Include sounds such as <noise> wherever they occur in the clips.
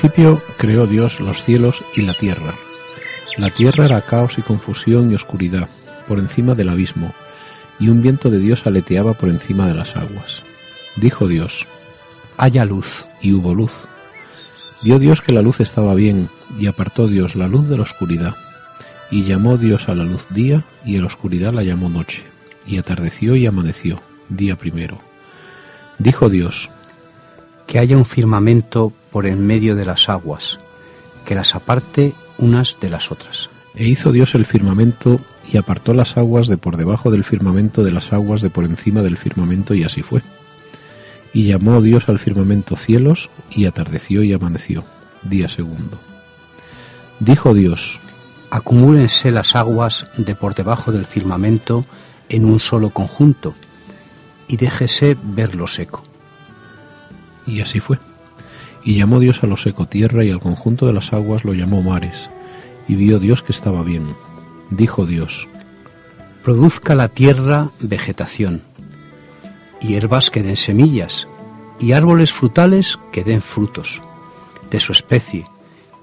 Principio creó Dios los cielos y la tierra. La tierra era caos y confusión y oscuridad por encima del abismo, y un viento de Dios aleteaba por encima de las aguas. Dijo Dios, haya luz, y hubo luz. Vio Dios que la luz estaba bien, y apartó Dios la luz de la oscuridad. Y llamó Dios a la luz día, y a la oscuridad la llamó noche. Y atardeció y amaneció, día primero. Dijo Dios, que haya un firmamento por en medio de las aguas, que las aparte unas de las otras. E hizo Dios el firmamento y apartó las aguas de por debajo del firmamento de las aguas de por encima del firmamento y así fue. Y llamó Dios al firmamento cielos y atardeció y amaneció, día segundo. Dijo Dios, acumúlense las aguas de por debajo del firmamento en un solo conjunto y déjese ver lo seco. Y así fue. Y llamó Dios a lo seco tierra y al conjunto de las aguas lo llamó mares. Y vio Dios que estaba bien. Dijo Dios, Produzca la tierra vegetación, hierbas que den semillas, y árboles frutales que den frutos, de su especie,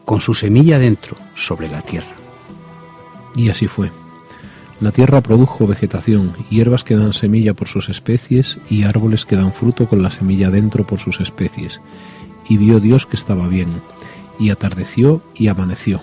con su semilla dentro, sobre la tierra. Y así fue. La tierra produjo vegetación, hierbas que dan semilla por sus especies y árboles que dan fruto con la semilla dentro por sus especies. Y vio Dios que estaba bien. Y atardeció y amaneció.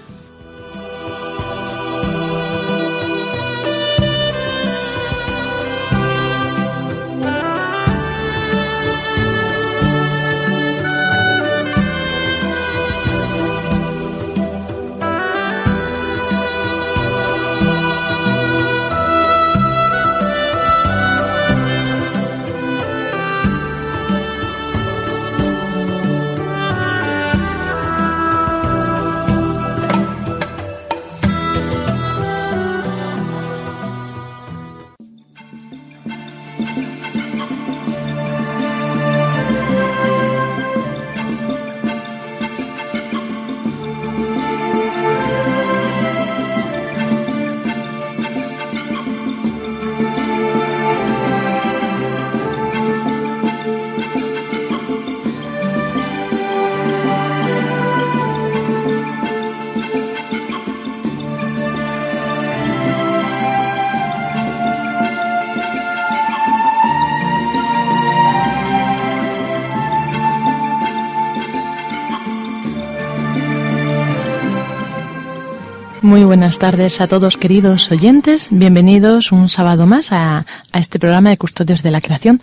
Buenas tardes a todos queridos oyentes. Bienvenidos un sábado más a, a, este programa de Custodios de la Creación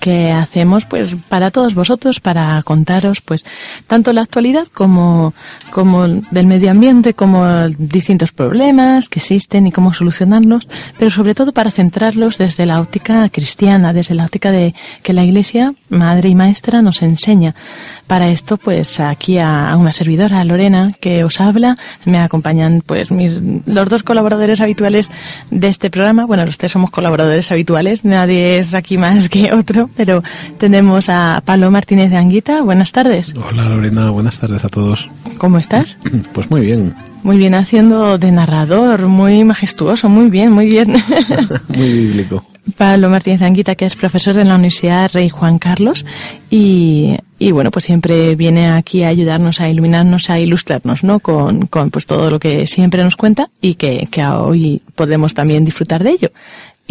que hacemos pues para todos vosotros para contaros pues tanto la actualidad como como del medio ambiente como distintos problemas que existen y cómo solucionarlos pero sobre todo para centrarlos desde la óptica cristiana desde la óptica de que la Iglesia madre y maestra nos enseña. Para esto pues aquí a, una servidora Lorena que os habla me acompañan pues mis los dos colaboradores habituales de este programa. Bueno los tres somos colaboradores habituales nadie es aquí más que otro pero tenemos a Pablo Martínez de Anguita. Buenas tardes. Hola Lorena, buenas tardes a todos. ¿Cómo estás? <clears throat> Pues muy bien. Muy bien haciendo de narrador, muy majestuoso, muy bien, muy bien. <laughs> muy bíblico. Pablo Martínez de Anguita, que es profesor en la Universidad Rey Juan Carlos y, y bueno, pues siempre viene aquí a ayudarnos, a iluminarnos, a ilustrarnos, ¿no? Con, con pues todo lo que siempre nos cuenta y que, que hoy podemos también disfrutar de ello.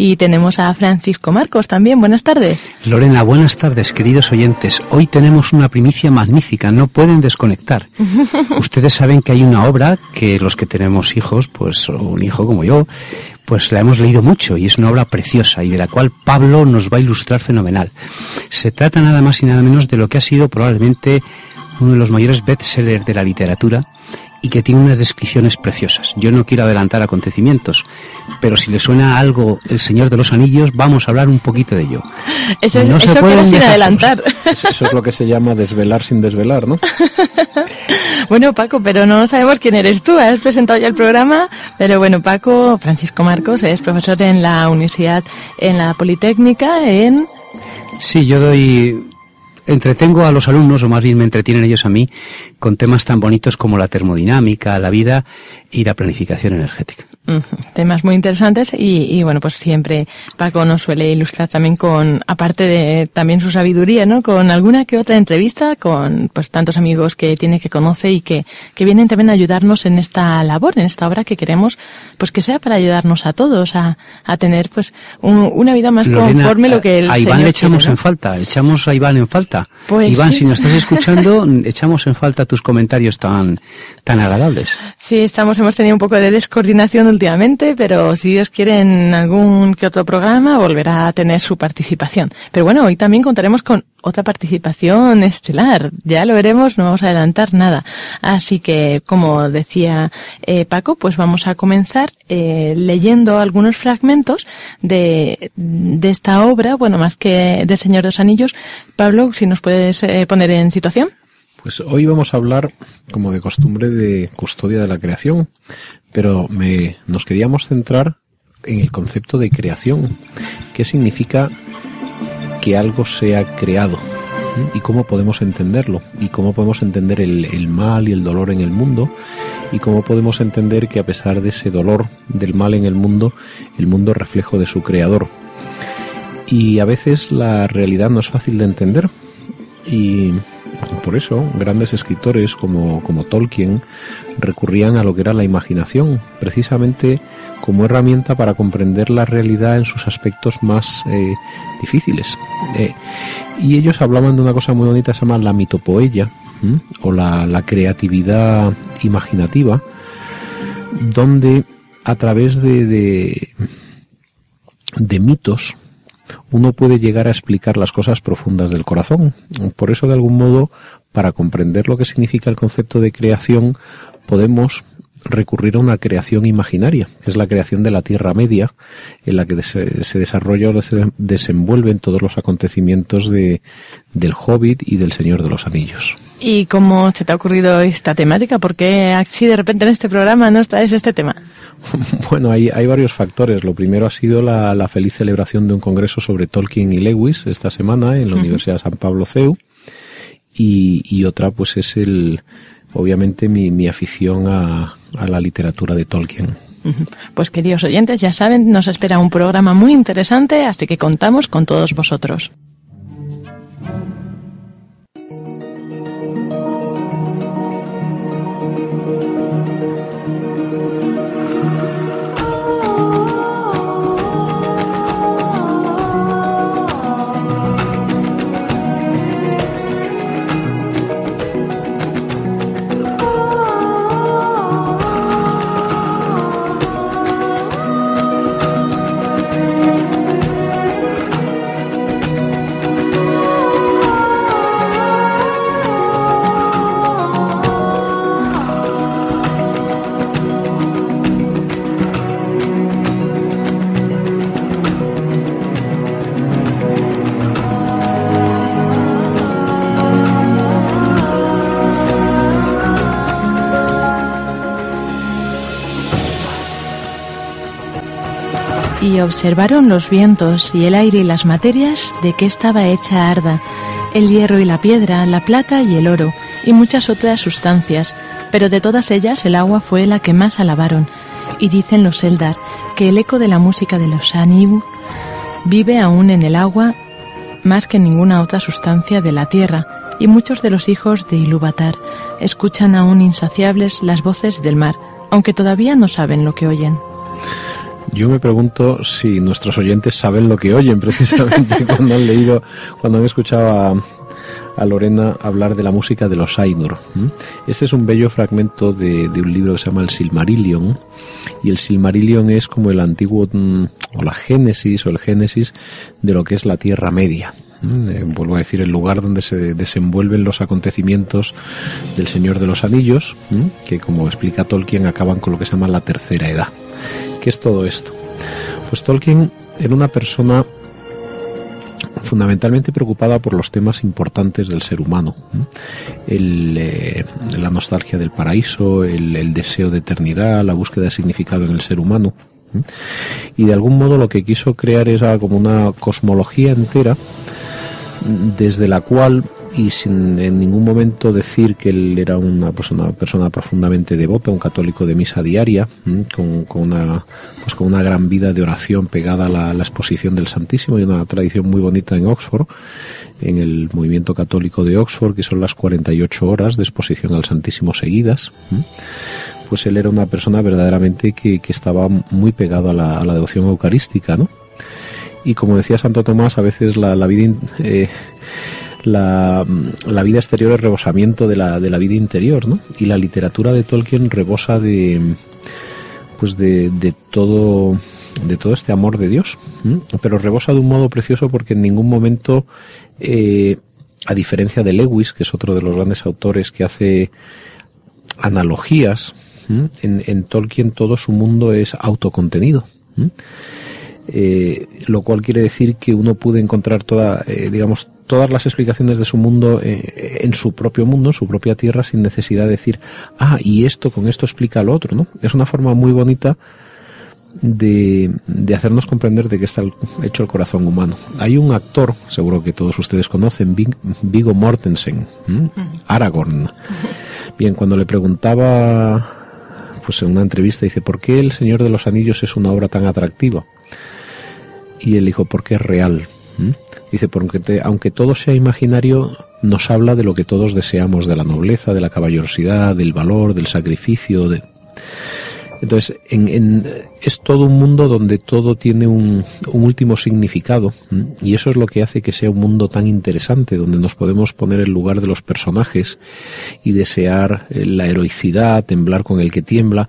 Y tenemos a Francisco Marcos también. Buenas tardes. Lorena, buenas tardes, queridos oyentes. Hoy tenemos una primicia magnífica, no pueden desconectar. <laughs> Ustedes saben que hay una obra que los que tenemos hijos, pues un hijo como yo, pues la hemos leído mucho y es una obra preciosa y de la cual Pablo nos va a ilustrar fenomenal. Se trata nada más y nada menos de lo que ha sido probablemente uno de los mayores bestsellers de la literatura y que tiene unas descripciones preciosas. Yo no quiero adelantar acontecimientos, pero si le suena algo El Señor de los Anillos, vamos a hablar un poquito de ello. <laughs> Eso, no se puede sin adelantar. <laughs> Eso, eso, es lo que se llama desvelar sin desvelar, ¿no? <laughs> bueno, Paco, pero no sabemos quién eres tú. Has presentado ya el programa, pero bueno, Paco, Francisco Marcos, es profesor en la Universidad, en la Politécnica, en... Sí, yo doy entretengo a los alumnos, o más bien me entretienen ellos a mí, con temas tan bonitos como la termodinámica, la vida y la planificación energética. Temas muy interesantes y, bueno, pues siempre Paco nos suele ilustrar también con, aparte de también su sabiduría, ¿no? Con alguna que otra entrevista con pues tantos amigos que tiene que conoce y que, que vienen también a ayudarnos en esta labor, en esta obra que queremos, pues que sea para ayudarnos a todos a, a tener pues una vida más conforme lo que el A Iván le echamos en falta, echamos a Iván en falta. Pues Iván, si nos estás escuchando, <laughs> echamos en falta tus comentarios tan, tan agradables. Sí, estamos, hemos tenido un poco de descoordinación últimamente, pero si Dios quiere en algún que otro programa volverá a tener su participación. Pero bueno, hoy también contaremos con otra participación estelar. Ya lo veremos, no vamos a adelantar nada. Así que, como decía eh, Paco, pues vamos a comenzar eh, leyendo algunos fragmentos de, de esta obra, bueno, más que del Señor de los Anillos. Pablo, si nos puedes eh, poner en situación. Pues hoy vamos a hablar, como de costumbre, de custodia de la creación, pero me, nos queríamos centrar en el concepto de creación. ¿Qué significa que algo sea creado? ¿Y cómo podemos entenderlo? ¿Y cómo podemos entender el, el mal y el dolor en el mundo? ¿Y cómo podemos entender que a pesar de ese dolor del mal en el mundo, el mundo es reflejo de su creador? Y a veces la realidad no es fácil de entender. Y por eso, grandes escritores como, como Tolkien recurrían a lo que era la imaginación, precisamente como herramienta para comprender la realidad en sus aspectos más eh, difíciles. Eh, y ellos hablaban de una cosa muy bonita, se llama la mitopoeia, o la, la creatividad imaginativa, donde a través de, de mitos, uno puede llegar a explicar las cosas profundas del corazón. Por eso, de algún modo, para comprender lo que significa el concepto de creación, podemos recurrir a una creación imaginaria, que es la creación de la Tierra Media, en la que se, se desarrolla o se desenvuelven todos los acontecimientos de, del Hobbit y del Señor de los Anillos. ¿Y cómo se te ha ocurrido esta temática? ¿Por qué así de repente en este programa no traes este tema? <laughs> Bueno, hay, hay varios factores. Lo primero ha sido la, la, feliz celebración de un congreso sobre Tolkien y Lewis esta semana en la uh -huh. Universidad de San Pablo CEU. Y, y, otra, pues, es el, obviamente, mi, mi afición a, a la literatura de Tolkien. Pues queridos oyentes, ya saben, nos espera un programa muy interesante, así que contamos con todos vosotros. Observaron los vientos y el aire y las materias de que estaba hecha Arda, el hierro y la piedra, la plata y el oro, y muchas otras sustancias, pero de todas ellas el agua fue la que más alabaron. Y dicen los Eldar que el eco de la música de los Anibu vive aún en el agua más que ninguna otra sustancia de la tierra, y muchos de los hijos de Ilúvatar escuchan aún insaciables las voces del mar, aunque todavía no saben lo que oyen. Yo me pregunto si nuestros oyentes saben lo que oyen <laughs> precisamente cuando han leído, cuando han escuchado a, a Lorena hablar de la música de los Ainur. Este es un bello fragmento de, un libro que se llama el Silmarillion y el Silmarillion es como el antiguo mm, o la génesis o el génesis de lo que es la Tierra Media. Eh, vuelvo a decir, el lugar donde se desenvuelven los acontecimientos del Señor de los Anillos, que como explica Tolkien acaban con lo que se llama la Tercera Edad. ¿Qué es todo esto? Pues Tolkien era una persona fundamentalmente preocupada por los temas importantes del ser humano. Eh, la nostalgia del paraíso, el, deseo de eternidad, la búsqueda de significado en el ser humano. Y de algún modo lo que quiso crear era como una cosmología entera desde la cual y sin en ningún momento decir que él era una, pues una persona profundamente devota, un católico de misa diaria, con, una, pues con una gran vida de oración pegada a la, exposición del Santísimo y una tradición muy bonita en Oxford, en el movimiento católico de Oxford, que son las 48 horas de exposición al Santísimo seguidas. Pues él era una persona verdaderamente que, estaba muy pegado a la, devoción eucarística, ¿no? Y como decía Santo Tomás, a veces la, la vida eh, la, la, vida exterior es rebosamiento de la, de la vida interior, ¿no? Y la literatura de Tolkien rebosa de pues de, de todo de todo este amor de Dios, pero rebosa de un modo precioso porque en ningún momento, eh, a diferencia de Lewis, que es otro de los grandes autores que hace analogías, en, en, Tolkien todo su mundo es autocontenido. Eh, lo cual quiere decir que uno puede encontrar toda, eh, digamos, todas las explicaciones de su mundo eh, en su propio mundo, en su propia tierra, sin necesidad de decir, ah, y esto con esto explica lo otro, ¿no? Es una forma muy bonita de, de hacernos comprender de qué está hecho el corazón humano. Hay un actor, seguro que todos ustedes conocen, Vigo Mortensen, Aragorn. Bien, cuando le preguntaba, pues en una entrevista, dice, ¿por qué El Señor de los Anillos es una obra tan atractiva? Y él dijo, porque es real. Dice, porque aunque todo sea imaginario, nos habla de lo que todos deseamos, de la nobleza, de la caballerosidad, del valor, del sacrificio. De... Entonces, en, es todo un mundo donde todo tiene un, un último significado y eso es lo que hace que sea un mundo tan interesante, donde nos podemos poner en lugar de los personajes y desear eh, la heroicidad, temblar con el que tiembla,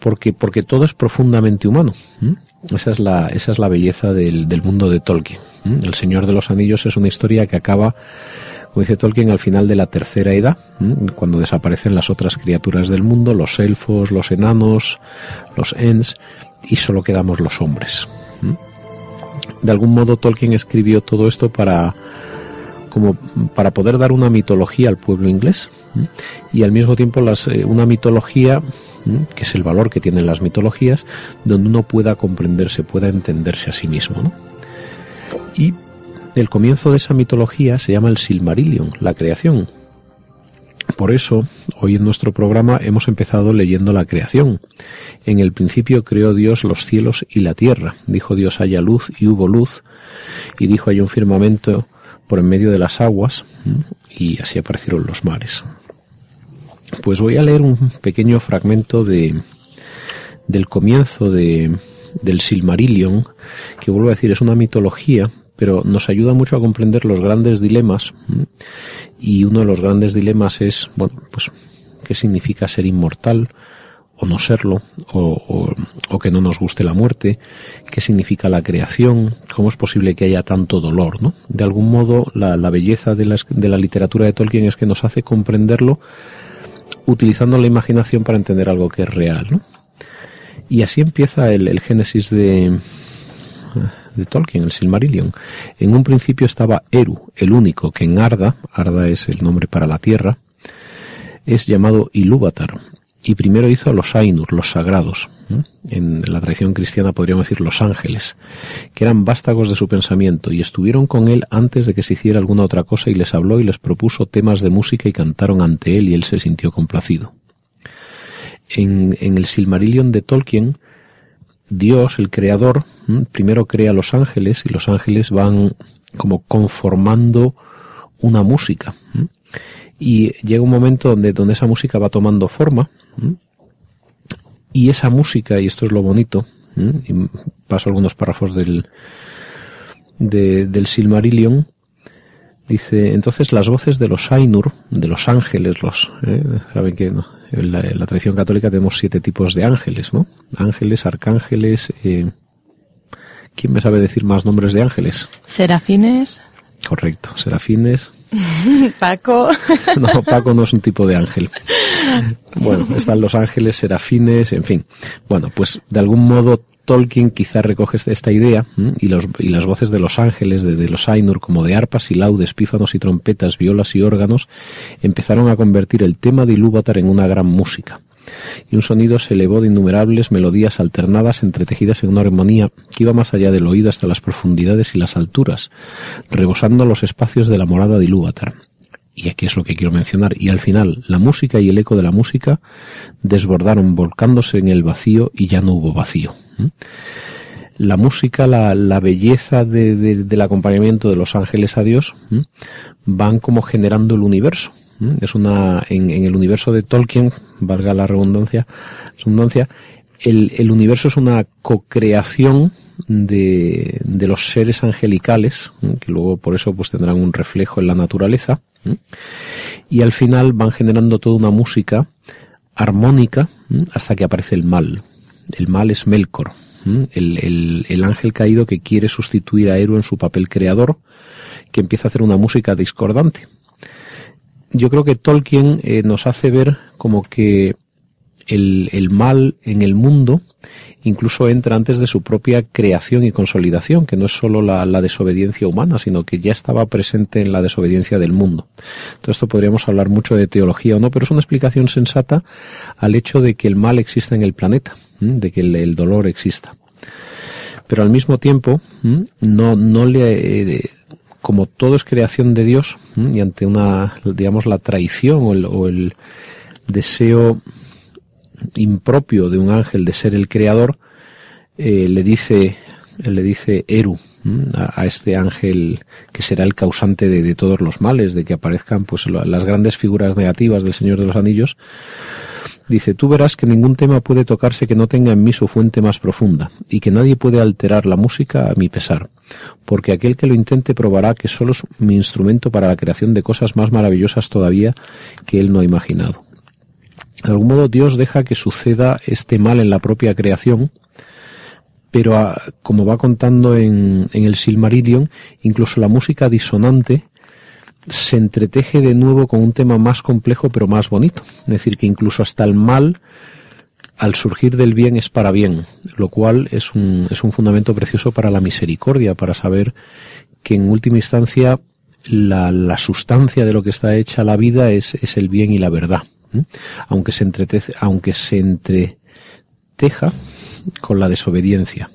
porque, porque todo es profundamente humano. Esa es la, esa es la belleza del, del mundo de Tolkien. El Señor de los Anillos es una historia que acaba, como dice Tolkien, al final de la tercera edad, cuando desaparecen las otras criaturas del mundo, los elfos, los enanos, los ents, y solo quedamos los hombres. De algún modo Tolkien escribió todo esto para como para poder dar una mitología al pueblo inglés y al mismo tiempo eh, una mitología que es el valor que tienen las mitologías, donde uno pueda comprenderse, pueda entenderse a sí mismo. Y el comienzo de esa mitología se llama el Silmarillion, la creación. Por eso, hoy en nuestro programa hemos empezado leyendo la creación. En el principio creó Dios los cielos y la tierra. Dijo Dios haya luz y hubo luz. Y dijo hay un firmamento por en medio de las aguas. Y así aparecieron los mares. Pues voy a leer un pequeño fragmento de, del comienzo de, del Silmarillion, que vuelvo a decir es una mitología, pero nos ayuda mucho a comprender los grandes dilemas. Y uno de los grandes dilemas es, bueno, pues, ¿qué significa ser inmortal? o no serlo, o, o, que no nos guste la muerte, qué significa la creación, cómo es posible que haya tanto dolor, ¿no? De algún modo, la, la belleza de la, de la literatura de Tolkien es que nos hace comprenderlo utilizando la imaginación para entender algo que es real. ¿no? Y así empieza el, génesis de, de Tolkien, el Silmarillion. En un principio estaba Eru, el único que en Arda, Arda es el nombre para la tierra, es llamado Ilúvatar, y primero hizo a los Ainur, los sagrados. En la tradición cristiana podríamos decir los ángeles, que eran vástagos de su pensamiento y estuvieron con él antes de que se hiciera alguna otra cosa y les habló y les propuso temas de música y cantaron ante él y él se sintió complacido. En, el Silmarillion de Tolkien, Dios, el creador, primero crea a los ángeles y los ángeles van como conformando una música. Y llega un momento donde, donde esa música va tomando forma y esa música, y esto es lo bonito, Y paso algunos párrafos del, del Silmarillion. Dice, entonces las voces de los Ainur, de los ángeles, los, ¿eh? saben que en, la, tradición católica tenemos siete tipos de ángeles, ¿no? Ángeles, arcángeles, eh, ¿quién me sabe decir más nombres de ángeles? Serafines. Correcto, serafines. <laughs> Paco. <laughs> No, Paco no es un tipo de ángel. Bueno, están los ángeles, serafines, en fin. Bueno, pues de algún modo Tolkien quizá recoge esta idea y, los, y las voces de los ángeles, de, los Ainur, como de arpas y laudes, pífanos y trompetas, violas y órganos, empezaron a convertir el tema de Ilúvatar en una gran música. Y un sonido se elevó de innumerables melodías alternadas entretejidas en una armonía que iba más allá del oído hasta las profundidades y las alturas, rebosando los espacios de la morada de Ilúvatar y aquí es lo que quiero mencionar, y al final la música y el eco de la música desbordaron volcándose en el vacío y ya no hubo vacío. La música, la, la belleza del acompañamiento de los ángeles a Dios van como generando el universo. Es una, en, el universo de Tolkien, valga la redundancia, redundancia el, el universo es una co-creación de, de, los seres angelicales, que luego por eso pues tendrán un reflejo en la naturaleza, y al final van generando toda una música armónica hasta que aparece el mal. El mal es Melkor, el, el, ángel caído que quiere sustituir a Eru en su papel creador, que empieza a hacer una música discordante. Yo creo que Tolkien eh, nos hace ver como que el, mal en el mundo incluso entra antes de su propia creación y consolidación, que no es solo la, desobediencia humana, sino que ya estaba presente en la desobediencia del mundo. Todo esto podríamos hablar mucho de teología o no, pero es una explicación sensata al hecho de que el mal exista en el planeta, de que el, dolor exista. Pero al mismo tiempo, no, no le, eh, como todo es creación de Dios, y ante una, digamos, la traición o el, o el deseo impropio de un ángel de ser el creador, eh, le dice, le dice Eru a, este ángel que será el causante de, todos los males, de que aparezcan pues las grandes figuras negativas del Señor de los Anillos. Dice, tú verás que ningún tema puede tocarse que no tenga en mí su fuente más profunda, y que nadie puede alterar la música a mi pesar, porque aquel que lo intente probará que solo es mi instrumento para la creación de cosas más maravillosas todavía que él no ha imaginado. De algún modo Dios deja que suceda este mal en la propia creación, pero ah, como va contando en, el Silmarillion, incluso la música disonante se entreteje de nuevo con un tema más complejo pero más bonito. Es decir, que incluso hasta el mal al surgir del bien es para bien, lo cual es un, es un fundamento precioso para la misericordia, para saber que en última instancia la, la sustancia de lo que está hecha la vida es, es el bien y la verdad aunque se aunque se entreteja con la desobediencia.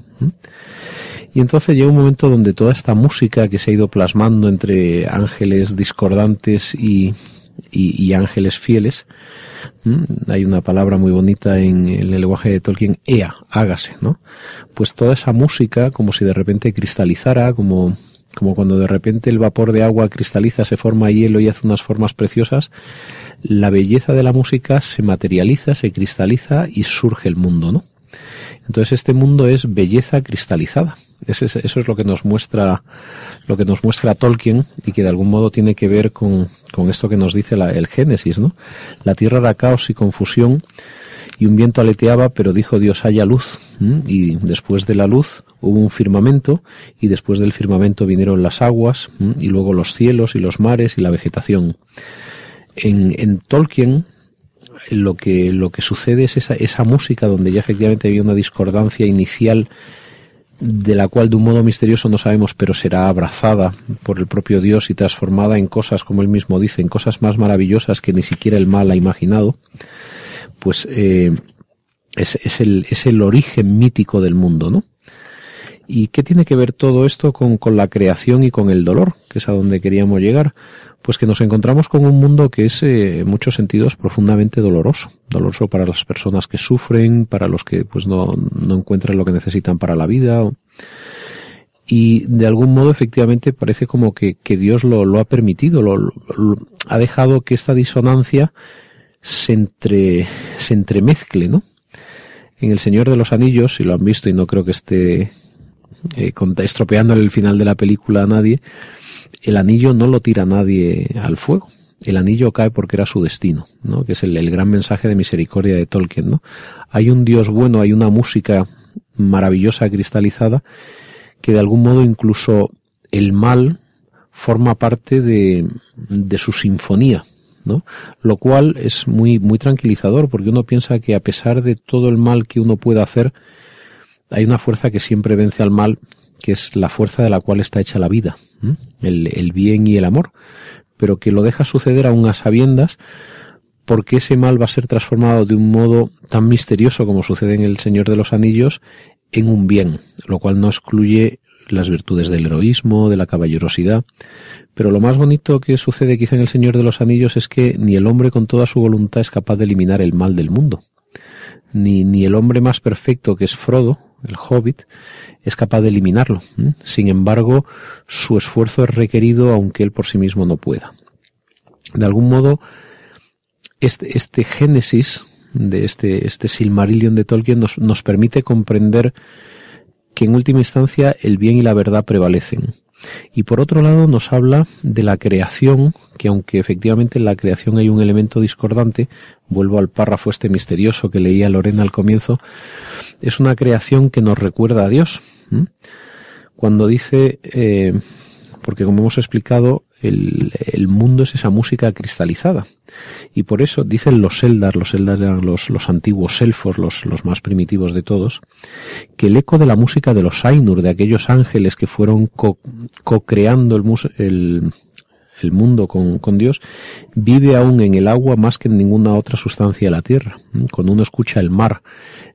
Y entonces llega un momento donde toda esta música que se ha ido plasmando entre ángeles discordantes y, y, ángeles fieles, hay una palabra muy bonita en el lenguaje de Tolkien, ea, hágase, ¿no? Pues toda esa música como si de repente cristalizara, como como cuando de repente el vapor de agua cristaliza, se forma hielo y hace unas formas preciosas, la belleza de la música se materializa, se cristaliza y surge el mundo, ¿no? Entonces este mundo es belleza cristalizada. Eso es, lo que nos muestra, lo que nos muestra Tolkien y que de algún modo tiene que ver con, con esto que nos dice el Génesis, ¿no? La tierra era caos y confusión y un viento aleteaba, pero dijo Dios haya luz. Y después de la luz hubo un firmamento y después del firmamento vinieron las aguas y luego los cielos y los mares y la vegetación. En, en Tolkien lo que, lo que sucede es esa, esa música donde ya efectivamente había una discordancia inicial de la cual de un modo misterioso no sabemos, pero será abrazada por el propio Dios y transformada en cosas, como él mismo dice, en cosas más maravillosas que ni siquiera el mal ha imaginado, pues eh, es, es, el, es el origen mítico del mundo, ¿no? ¿Y qué tiene que ver todo esto con, con, la creación y con el dolor, que es a donde queríamos llegar? Pues que nos encontramos con un mundo que es eh, en muchos sentidos profundamente doloroso. Doloroso para las personas que sufren, para los que pues no, no encuentran lo que necesitan para la vida. Y de algún modo efectivamente parece como que, que Dios lo, ha permitido, lo, ha dejado que esta disonancia se, entre, se entremezcle, ¿no? En El Señor de los Anillos, si lo han visto y no creo que esté eh, estropeándole el final de la película a nadie, el anillo no lo tira nadie al fuego. El anillo cae porque era su destino, ¿no? que es el, el gran mensaje de misericordia de Tolkien. ¿no? Hay un Dios bueno, hay una música maravillosa cristalizada que de algún modo incluso el mal forma parte de, de su sinfonía, ¿no? Lo cual es muy, muy tranquilizador porque uno piensa que a pesar de todo el mal que uno pueda hacer, hay una fuerza que siempre vence al mal, que es la fuerza de la cual está hecha la vida, el, el, bien y el amor, pero que lo deja suceder aún a sabiendas porque ese mal va a ser transformado de un modo tan misterioso como sucede en El Señor de los Anillos en un bien, lo cual no excluye las virtudes del heroísmo, de la caballerosidad. Pero lo más bonito que sucede quizá en El Señor de los Anillos es que ni el hombre con toda su voluntad es capaz de eliminar el mal del mundo. Ni, ni el hombre más perfecto que es Frodo, el hobbit, es capaz de eliminarlo. Sin embargo, su esfuerzo es requerido aunque él por sí mismo no pueda. De algún modo, este, este génesis de este, este Silmarillion de Tolkien nos, nos permite comprender que en última instancia el bien y la verdad prevalecen. Y por otro lado nos habla de la creación, que aunque efectivamente en la creación hay un elemento discordante, vuelvo al párrafo este misterioso que leía Lorena al comienzo, es una creación que nos recuerda a Dios. Cuando dice, eh, porque como hemos explicado, el, el, mundo es esa música cristalizada. Y por eso dicen los Eldar, los Eldar eran los, los antiguos elfos, los, los más primitivos de todos, que el eco de la música de los Ainur, de aquellos ángeles que fueron co-creando el, el, el, mundo con, con, Dios, vive aún en el agua más que en ninguna otra sustancia de la tierra. Cuando uno escucha el mar,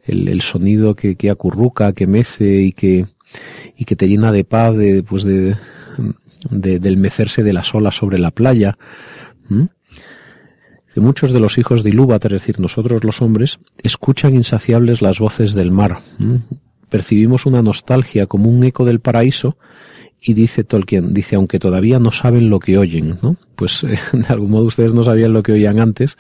el, el sonido que, que acurruca, que mece y que, y que te llena de paz, de, pues de, de, del mecerse de las olas sobre la playa. Muchos de los hijos de Ilúvatar, es decir, nosotros los hombres, escuchan insaciables las voces del mar. Percibimos una nostalgia como un eco del paraíso y dice Tolkien, dice, aunque todavía no saben lo que oyen, ¿no? Pues <laughs> de algún modo ustedes no sabían lo que oían antes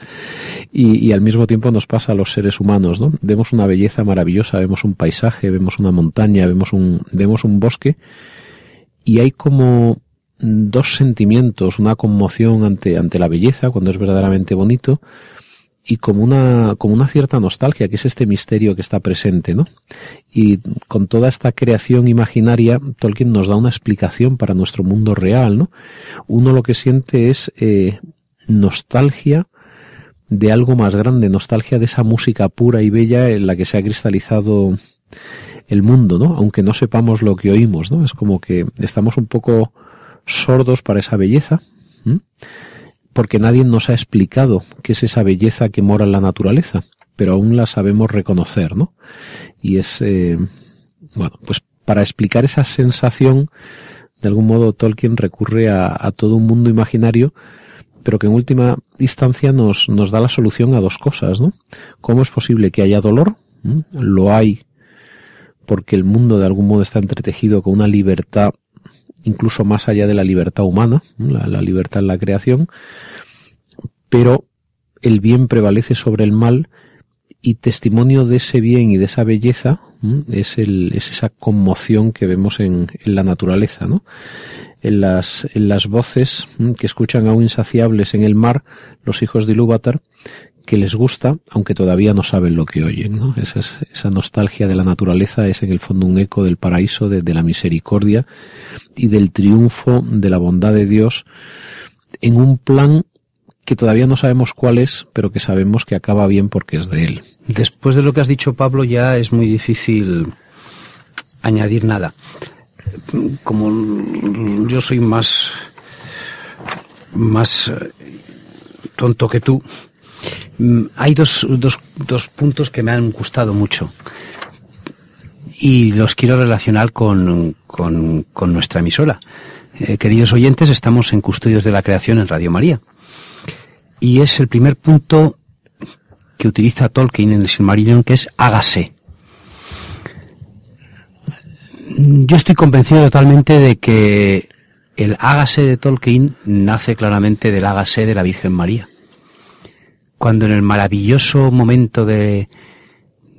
y, y, al mismo tiempo nos pasa a los seres humanos, ¿no? Vemos una belleza maravillosa, vemos un paisaje, vemos una montaña, vemos un, vemos un bosque y hay como dos sentimientos, una conmoción ante, ante la belleza, cuando es verdaderamente bonito, y como una, como una cierta nostalgia, que es este misterio que está presente, ¿no? Y con toda esta creación imaginaria, Tolkien nos da una explicación para nuestro mundo real, ¿no? Uno lo que siente es eh, nostalgia de algo más grande, nostalgia de esa música pura y bella en la que se ha cristalizado el mundo, ¿no? Aunque no sepamos lo que oímos, ¿no? Es como que estamos un poco sordos para esa belleza, porque nadie nos ha explicado qué es esa belleza que mora en la naturaleza, pero aún la sabemos reconocer, ¿no? Y es, eh, bueno, pues para explicar esa sensación, de algún modo Tolkien recurre a, todo un mundo imaginario, pero que en última instancia nos, nos da la solución a dos cosas, ¿no? ¿Cómo es posible que haya dolor? Lo hay porque el mundo de algún modo está entretejido con una libertad incluso más allá de la libertad humana, la, libertad en la creación, pero el bien prevalece sobre el mal y testimonio de ese bien y de esa belleza es, el, es esa conmoción que vemos en, en la naturaleza, ¿no? En las, en las voces que escuchan aún insaciables en el mar los hijos de Ilúvatar, que les gusta, aunque todavía no saben lo que oyen. Esa, esa nostalgia de la naturaleza es en el fondo un eco del paraíso, de, de, la misericordia y del triunfo de la bondad de Dios en un plan que todavía no sabemos cuál es, pero que sabemos que acaba bien porque es de Él. Después de lo que has dicho, Pablo, ya es muy difícil añadir nada. Como yo soy más, más tonto que tú, hay dos, dos, dos puntos que me han gustado mucho y los quiero relacionar con, con, con nuestra emisora. Eh, queridos oyentes, estamos en Custodios de la Creación en Radio María. Y es el primer punto que utiliza Tolkien en el Silmarillion, que es hágase. Yo estoy convencido totalmente de que el hágase de Tolkien nace claramente del hágase de la Virgen María cuando en el maravilloso momento de,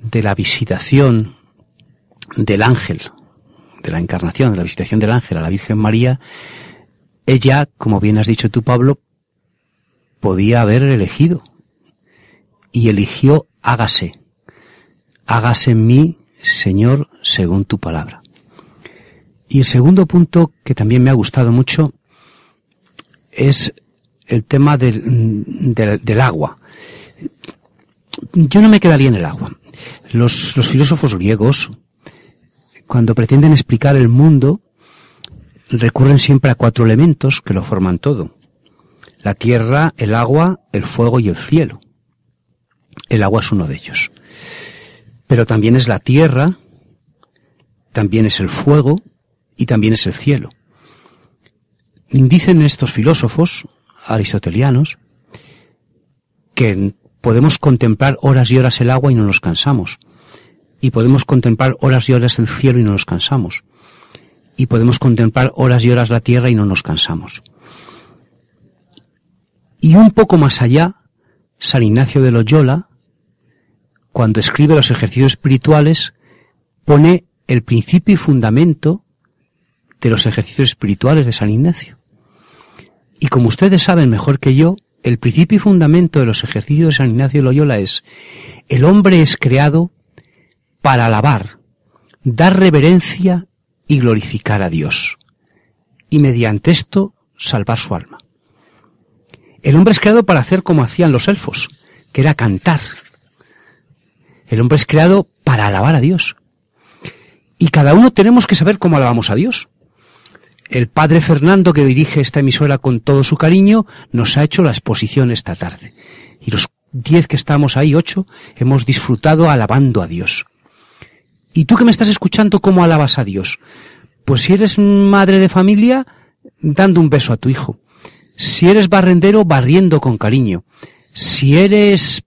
de la visitación del ángel, de la encarnación, de la visitación del ángel a la Virgen María, ella, como bien has dicho tú, Pablo, podía haber elegido y eligió hágase, hágase en mí, Señor, según tu palabra. Y el segundo punto que también me ha gustado mucho es el tema del, del, agua. Yo no me quedaría en el agua. Los, filósofos griegos, cuando pretenden explicar el mundo, recurren siempre a cuatro elementos que lo forman todo. La tierra, el agua, el fuego y el cielo. El agua es uno de ellos. Pero también es la tierra, también es el fuego y también es el cielo. Dicen estos filósofos aristotelianos que podemos contemplar horas y horas el agua y no nos cansamos. Y podemos contemplar horas y horas el cielo y no nos cansamos. Y podemos contemplar horas y horas la tierra y no nos cansamos. Y un poco más allá, San Ignacio de Loyola, cuando escribe los ejercicios espirituales, pone el principio y fundamento de los ejercicios espirituales de San Ignacio. Y como ustedes saben mejor que yo, el principio y fundamento de los ejercicios de San Ignacio Loyola es, el hombre es creado para alabar, dar reverencia y glorificar a Dios. Y mediante esto salvar su alma. El hombre es creado para hacer como hacían los elfos, que era cantar. El hombre es creado para alabar a Dios. Y cada uno tenemos que saber cómo alabamos a Dios. El padre Fernando, que dirige esta emisora con todo su cariño, nos ha hecho la exposición esta tarde. Y los diez que estamos ahí, ocho, hemos disfrutado alabando a Dios. ¿Y tú que me estás escuchando, cómo alabas a Dios? Pues si eres madre de familia, dando un beso a tu hijo. Si eres barrendero, barriendo con cariño. Si eres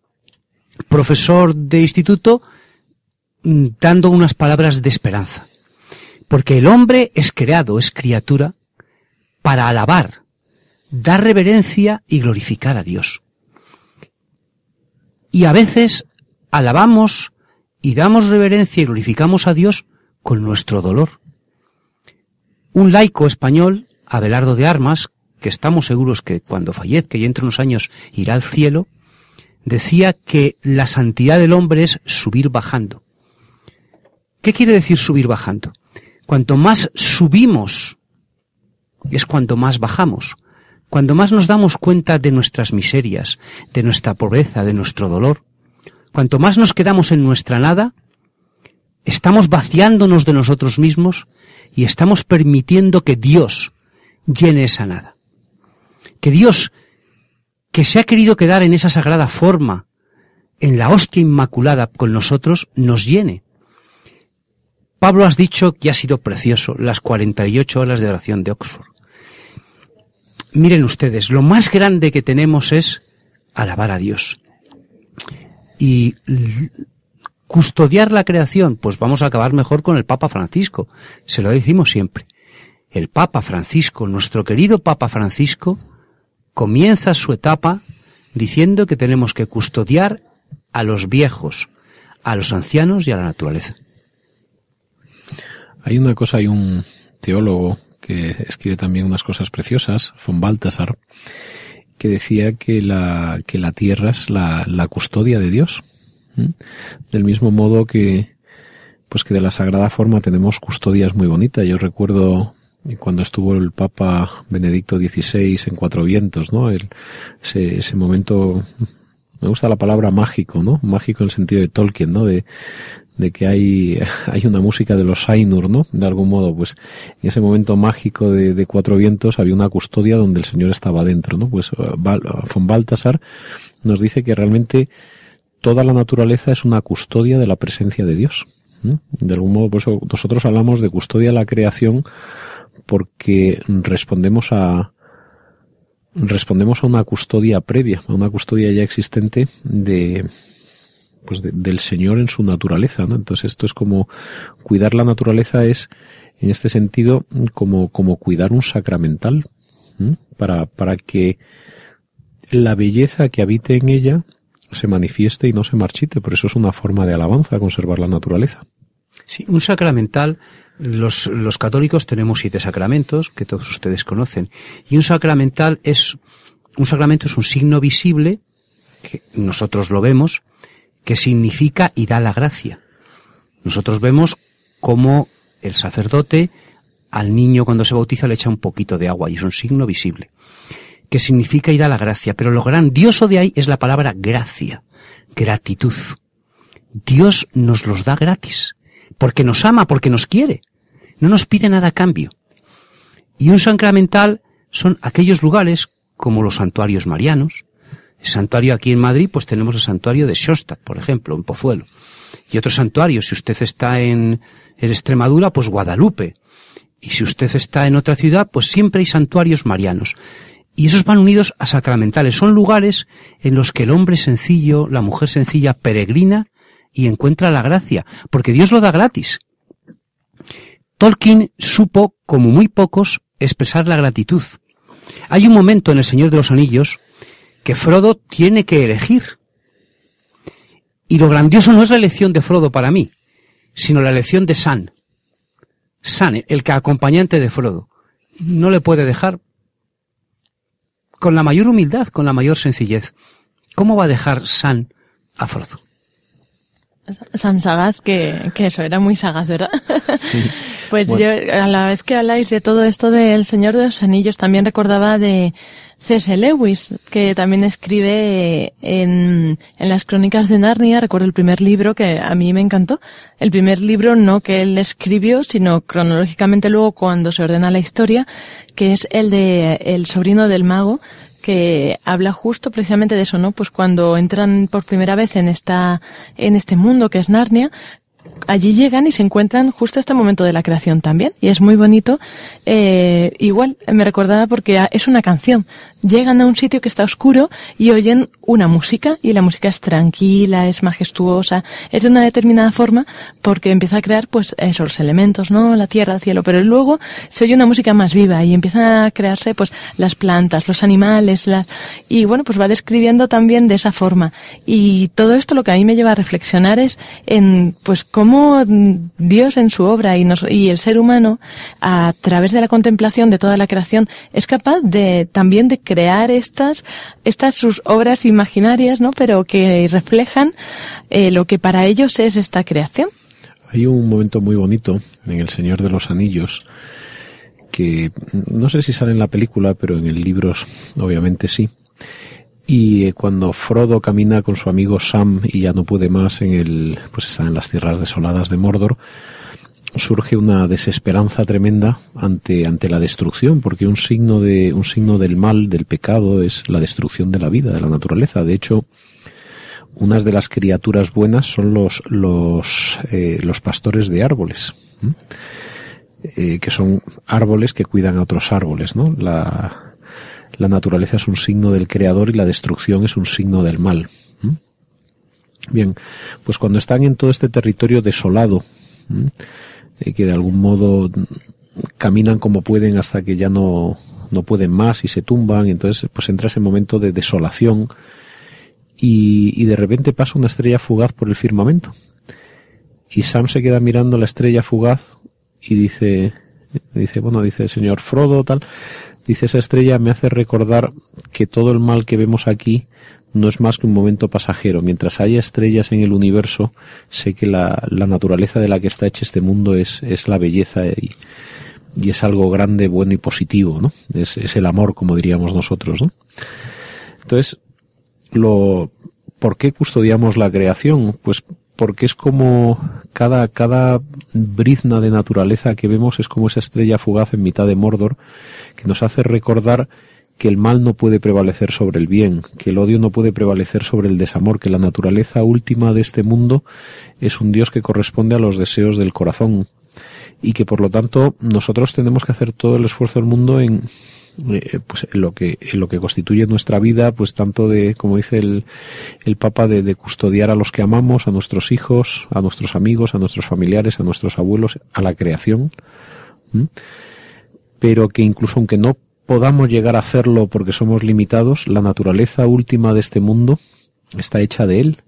profesor de instituto, dando unas palabras de esperanza. Porque el hombre es creado, es criatura, para alabar, dar reverencia y glorificar a Dios. Y a veces alabamos y damos reverencia y glorificamos a Dios con nuestro dolor. Un laico español, Abelardo de Armas, que estamos seguros que cuando fallezca y entre unos años irá al cielo, decía que la santidad del hombre es subir bajando. ¿Qué quiere decir subir bajando? Cuanto más subimos, es cuanto más bajamos. Cuando más nos damos cuenta de nuestras miserias, de nuestra pobreza, de nuestro dolor, cuanto más nos quedamos en nuestra nada, estamos vaciándonos de nosotros mismos y estamos permitiendo que Dios llene esa nada. Que Dios, que se ha querido quedar en esa sagrada forma, en la hostia inmaculada con nosotros, nos llene. Pablo has dicho que ha sido precioso las 48 horas de oración de Oxford. Miren ustedes, lo más grande que tenemos es alabar a Dios. Y custodiar la creación, pues vamos a acabar mejor con el Papa Francisco. Se lo decimos siempre. El Papa Francisco, nuestro querido Papa Francisco, comienza su etapa diciendo que tenemos que custodiar a los viejos, a los ancianos y a la naturaleza. Hay una cosa, hay un teólogo que escribe también unas cosas preciosas, von Baltasar, que decía que la, que la tierra es la, la custodia de Dios. Del mismo modo que, pues que de la sagrada forma tenemos custodias muy bonitas. Yo recuerdo cuando estuvo el Papa Benedicto XVI en Cuatro Vientos, ¿no? El, ese, ese momento, me gusta la palabra mágico, ¿no? Mágico en el sentido de Tolkien, ¿no? De, de que hay, <laughs> hay una música de los Ainur, ¿no? De algún modo, pues en ese momento mágico de, de, Cuatro Vientos había una custodia donde el Señor estaba dentro, ¿no? Pues eh, von Baltasar nos dice que realmente toda la naturaleza es una custodia de la presencia de Dios. De algún modo, por eso nosotros hablamos de custodia de la creación porque respondemos a, respondemos a una custodia previa, a una custodia ya existente de, pues del Señor en su naturaleza, ¿no? Entonces esto es como cuidar la naturaleza es en este sentido como, como cuidar un sacramental, para, para que la belleza que habite en ella se manifieste y no se marchite. Por eso es una forma de alabanza conservar la naturaleza. Sí, un sacramental, los, los católicos tenemos siete sacramentos que todos ustedes conocen. Y un sacramental es, un sacramento es un signo visible, que nosotros lo vemos, que significa y da la gracia. Nosotros vemos cómo el sacerdote al niño cuando se bautiza le echa un poquito de agua y es un signo visible que significa y da la gracia, pero lo grandioso de ahí es la palabra gracia, gratitud. Dios nos los da gratis, porque nos ama, porque nos quiere. No nos pide nada a cambio. Y un sacramental son aquellos lugares como los santuarios marianos. Santuario aquí en Madrid, pues tenemos el santuario de Schostatt, por ejemplo, en Pozuelo. Y otros santuarios, si usted está en, en Extremadura, pues Guadalupe. Y si usted está en otra ciudad, pues siempre hay santuarios marianos. Y esos van unidos a sacramentales. Son lugares en los que el hombre sencillo, la mujer sencilla, peregrina y encuentra la gracia, porque Dios lo da gratis. Tolkien supo, como muy pocos, expresar la gratitud. Hay un momento en El Señor de los Anillos que Frodo tiene que elegir. Y lo grandioso no es la elección de Frodo para mí, sino la elección de San. San, el que acompañante de Frodo. No le puede dejar con la mayor humildad, con la mayor sencillez. ¿Cómo va a dejar San a Frodo? San Sagaz, que, que eso era muy sagaz, ¿verdad? <laughs> pues yo, a la vez que habláis de todo esto del Señor de los Anillos, también recordaba de C.S. Lewis, que también escribe en, en las crónicas de Narnia, recuerdo el primer libro que a mí me encantó. El primer libro no que él escribió, sino cronológicamente luego cuando se ordena la historia, que es el de El sobrino del mago, que habla justo precisamente de eso, ¿no? Pues cuando entran por primera vez en esta, en este mundo que es Narnia, allí llegan y se encuentran justo este momento de la creación también. Y es muy bonito. Eh, igual me recordaba porque es una canción llegan a un sitio que está oscuro y oyen una música y la música es tranquila, es majestuosa, es de una determinada forma porque empieza a crear pues esos elementos, ¿no? La tierra, el cielo, pero luego se oye una música más viva y empiezan a crearse pues las plantas, los animales, las y bueno, pues va describiendo también de esa forma. Y todo esto lo que a mí me lleva a reflexionar es en pues cómo Dios en su obra y, nos, y el ser humano a través de la contemplación de toda la creación es capaz de también de crear estas, sus obras imaginarias, ¿no? Pero que reflejan eh, lo que para ellos es esta creación. Hay un momento muy bonito en El Señor de los Anillos que no sé si sale en la película, pero en el libro obviamente sí. Y eh, cuando Frodo camina con su amigo Sam y ya no puede más en el, pues está en las tierras desoladas de Mordor, surge una desesperanza tremenda ante, ante la destrucción, porque un signo de, un signo del mal, del pecado, es la destrucción de la vida, de la naturaleza. De hecho, unas de las criaturas buenas son los, los, eh, los pastores de árboles, eh, que son árboles que cuidan a otros árboles, ¿no? La, la naturaleza es un signo del creador y la destrucción es un signo del mal. Bien, pues cuando están en todo este territorio desolado, eh, que de algún modo caminan como pueden hasta que ya no, no pueden más y se tumban, entonces pues entra ese momento de desolación y, y de repente pasa una estrella fugaz por el firmamento. Y Sam se queda mirando la estrella fugaz y dice, dice, bueno, dice, señor Frodo, tal, dice, esa estrella me hace recordar que todo el mal que vemos aquí no es más que un momento pasajero. Mientras haya estrellas en el universo, sé que la, la naturaleza de la que está hecho este mundo es, es la belleza y, y, es algo grande, bueno y positivo, ¿no? Es, es el amor, como diríamos nosotros, ¿no? Entonces, lo, ¿por qué custodiamos la creación? Pues porque es como cada, cada brizna de naturaleza que vemos es como esa estrella fugaz en mitad de Mordor que nos hace recordar que el mal no puede prevalecer sobre el bien, que el odio no puede prevalecer sobre el desamor, que la naturaleza última de este mundo es un Dios que corresponde a los deseos del corazón y que por lo tanto nosotros tenemos que hacer todo el esfuerzo del mundo en eh, pues en lo que lo que constituye nuestra vida pues tanto de como dice el, el Papa de, de, custodiar a los que amamos a nuestros hijos a nuestros amigos a nuestros familiares a nuestros abuelos a la creación pero que incluso aunque no podamos llegar a hacerlo porque somos limitados, la naturaleza última de este mundo está hecha de él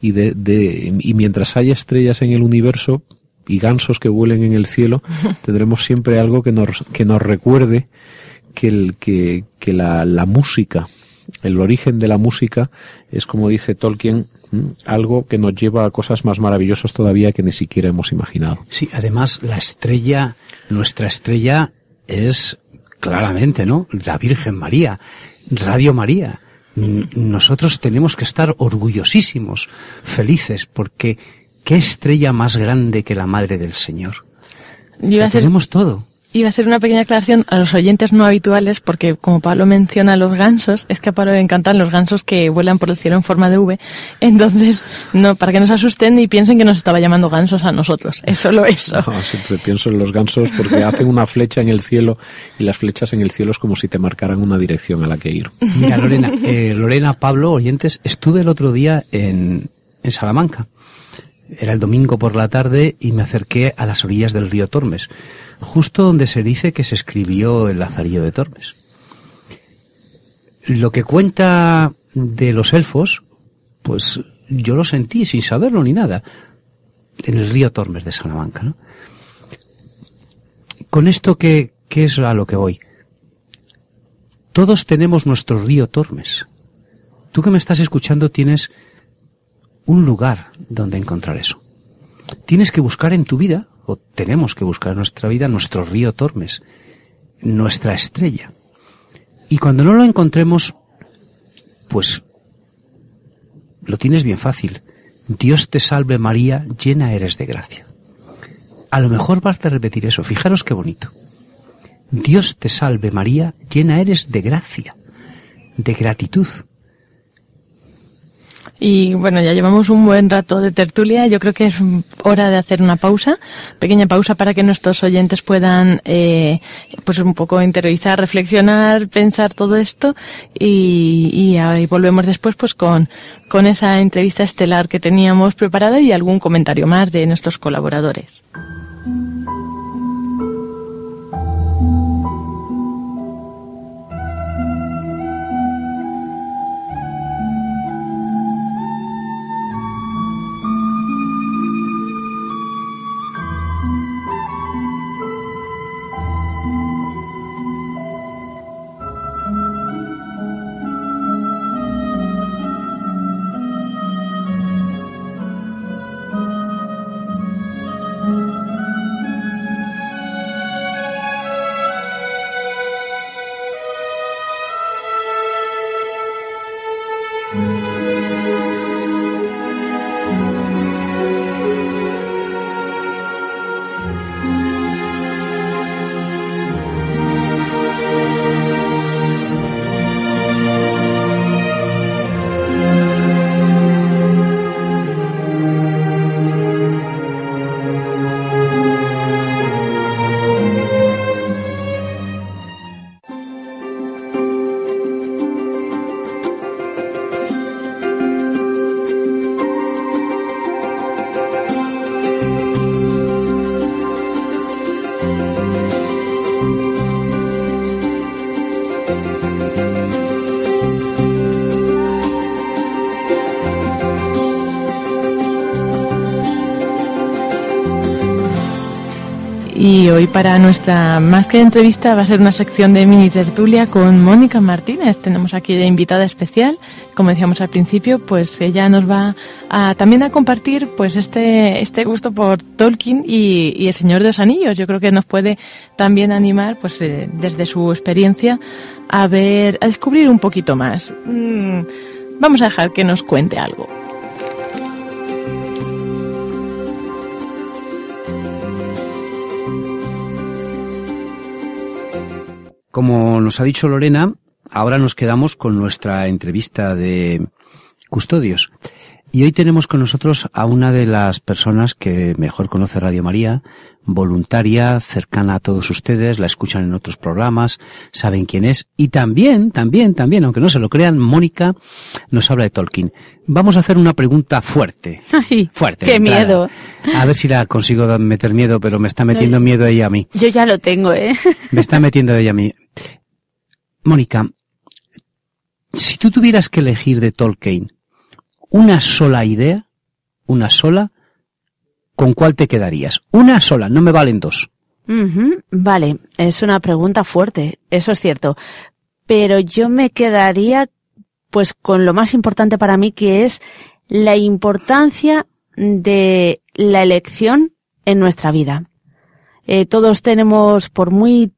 y de, de y mientras haya estrellas en el universo y gansos que vuelen en el cielo, <laughs> tendremos siempre algo que nos, que nos recuerde que, el, que, que la, la música, el origen de la música es como dice Tolkien, algo que nos lleva a cosas más maravillosas todavía que ni siquiera hemos imaginado. Sí, además la estrella, nuestra estrella es claramente, ¿no? La Virgen María, Radio María. Nosotros tenemos que estar orgullosísimos, felices, porque ¿qué estrella más grande que la Madre del Señor? tenemos todo. Iba a hacer una pequeña aclaración a los oyentes no habituales, porque como Pablo menciona los gansos, es que a Pablo le encantan los gansos que vuelan por el cielo en forma de V. Entonces, no, para que no se asusten y piensen que nos estaba llamando gansos a nosotros. Es solo eso. <laughs> No, siempre pienso en los gansos porque hacen una flecha en el cielo y las flechas en el cielo es como si te marcaran una dirección a la que ir. Mira, Lorena, eh, Lorena, Pablo, oyentes, estuve el otro día en, en Salamanca. Era el domingo por la tarde y me acerqué a las orillas del río Tormes justo donde se dice que se escribió el Lazarillo de Tormes. Lo que cuenta de los elfos, pues yo lo sentí sin saberlo ni nada, en el río Tormes de Salamanca. ¿no? Con esto, ¿qué, ¿qué es a lo que voy? Todos tenemos nuestro río Tormes. Tú que me estás escuchando tienes un lugar donde encontrar eso. Tienes que buscar en tu vida o tenemos que buscar en nuestra vida nuestro río Tormes, nuestra estrella. Y cuando no lo encontremos, pues lo tienes bien fácil. Dios te salve María, llena eres de gracia. A lo mejor vas a repetir eso, fijaros qué bonito. Dios te salve María, llena eres de gracia, de gratitud. Y bueno, ya llevamos un buen rato de tertulia. Yo creo que es hora de hacer una pausa, pequeña pausa para que nuestros oyentes puedan, eh, pues un poco interiorizar, reflexionar, pensar todo esto y, y volvemos después pues con, con esa entrevista estelar que teníamos preparada y algún comentario más de nuestros colaboradores. Y hoy para nuestra más que entrevista va a ser una sección de mini tertulia con Mónica Martínez. Tenemos aquí de invitada especial, como decíamos al principio, pues ella nos va a, también a compartir pues este, este gusto por Tolkien y, El Señor de los Anillos. Yo creo que nos puede también animar pues eh, desde su experiencia a ver, a descubrir un poquito más. Mm, vamos a dejar que nos cuente algo. Como nos ha dicho Lorena, ahora nos quedamos con nuestra entrevista de custodios. Y hoy tenemos con nosotros a una de las personas que mejor conoce Radio María, voluntaria, cercana a todos ustedes, la escuchan en otros programas, saben quién es. Y también, también, también, aunque no se lo crean, Mónica nos habla de Tolkien. Vamos a hacer una pregunta fuerte. Ay, fuerte. Qué miedo. A ver si la consigo meter miedo, pero me está metiendo miedo ella a mí. Yo ya lo tengo, ¿eh? <laughs> Me está metiendo ella a mí. Mónica, si tú tuvieras que elegir de Tolkien una sola idea, una sola, ¿con cuál te quedarías? Una sola, no me valen dos. Vale, es una pregunta fuerte, eso es cierto. Pero yo me quedaría pues con lo más importante para mí que es la importancia de la elección en nuestra vida. Eh, todos tenemos, por muy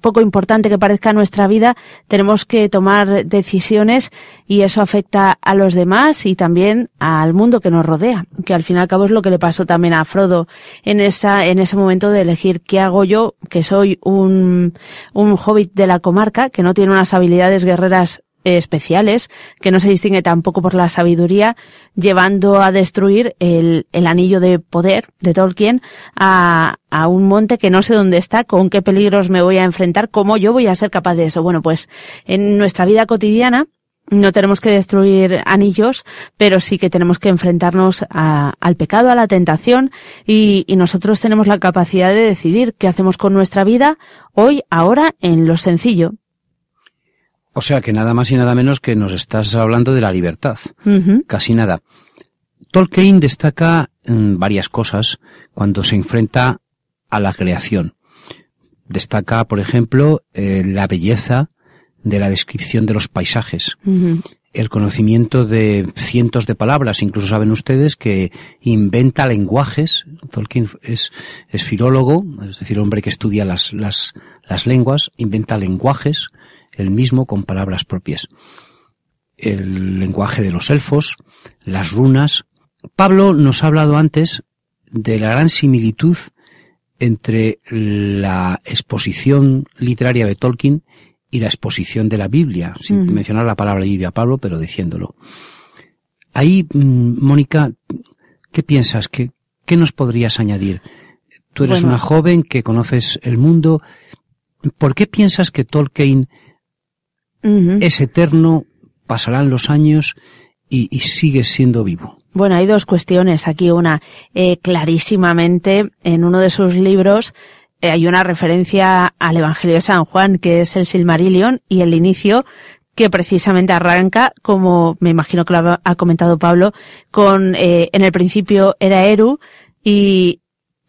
poco importante que parezca nuestra vida, tenemos que tomar decisiones y eso afecta a los demás y también al mundo que nos rodea, que al fin y al cabo es lo que le pasó también a Frodo en esa, en ese momento de elegir qué hago yo, que soy un, un hobbit de la comarca, que no tiene unas habilidades guerreras especiales, que no se distingue tampoco por la sabiduría, llevando a destruir el, el anillo de poder de Tolkien a, a un monte que no sé dónde está, con qué peligros me voy a enfrentar, cómo yo voy a ser capaz de eso. Bueno, pues en nuestra vida cotidiana, no tenemos que destruir anillos, pero sí que tenemos que enfrentarnos a- al pecado, a la tentación, y, y nosotros tenemos la capacidad de decidir qué hacemos con nuestra vida hoy, ahora, en lo sencillo. O sea que nada más y nada menos que nos estás hablando de la libertad. Casi nada. Tolkien destaca mm, varias cosas cuando se enfrenta a la creación. Destaca, por ejemplo, eh, la belleza de la descripción de los paisajes, el conocimiento de cientos de palabras. Incluso saben ustedes que inventa lenguajes. Tolkien es, es filólogo, es decir, hombre que estudia las, las, las lenguas, inventa lenguajes, él mismo con palabras propias. El lenguaje de los elfos, las runas. Pablo nos ha hablado antes de la gran similitud entre la exposición literaria de Tolkien y la exposición de la Biblia, sin mencionar la palabra Biblia Pablo, pero diciéndolo. Ahí, mm, Mónica, ¿qué piensas? ¿Qué, ¿Qué nos podrías añadir? Tú eres Bueno. una joven que conoces el mundo. ¿Por qué piensas que Tolkien Es eterno, pasarán los años y, y sigue siendo vivo? Bueno, hay dos cuestiones aquí. Una, eh, clarísimamente, en uno de sus libros eh, hay una referencia al Evangelio de San Juan, que es el Silmarillion, y el inicio que precisamente arranca, como me imagino que lo ha- ha comentado Pablo, con eh, en el principio era Eru y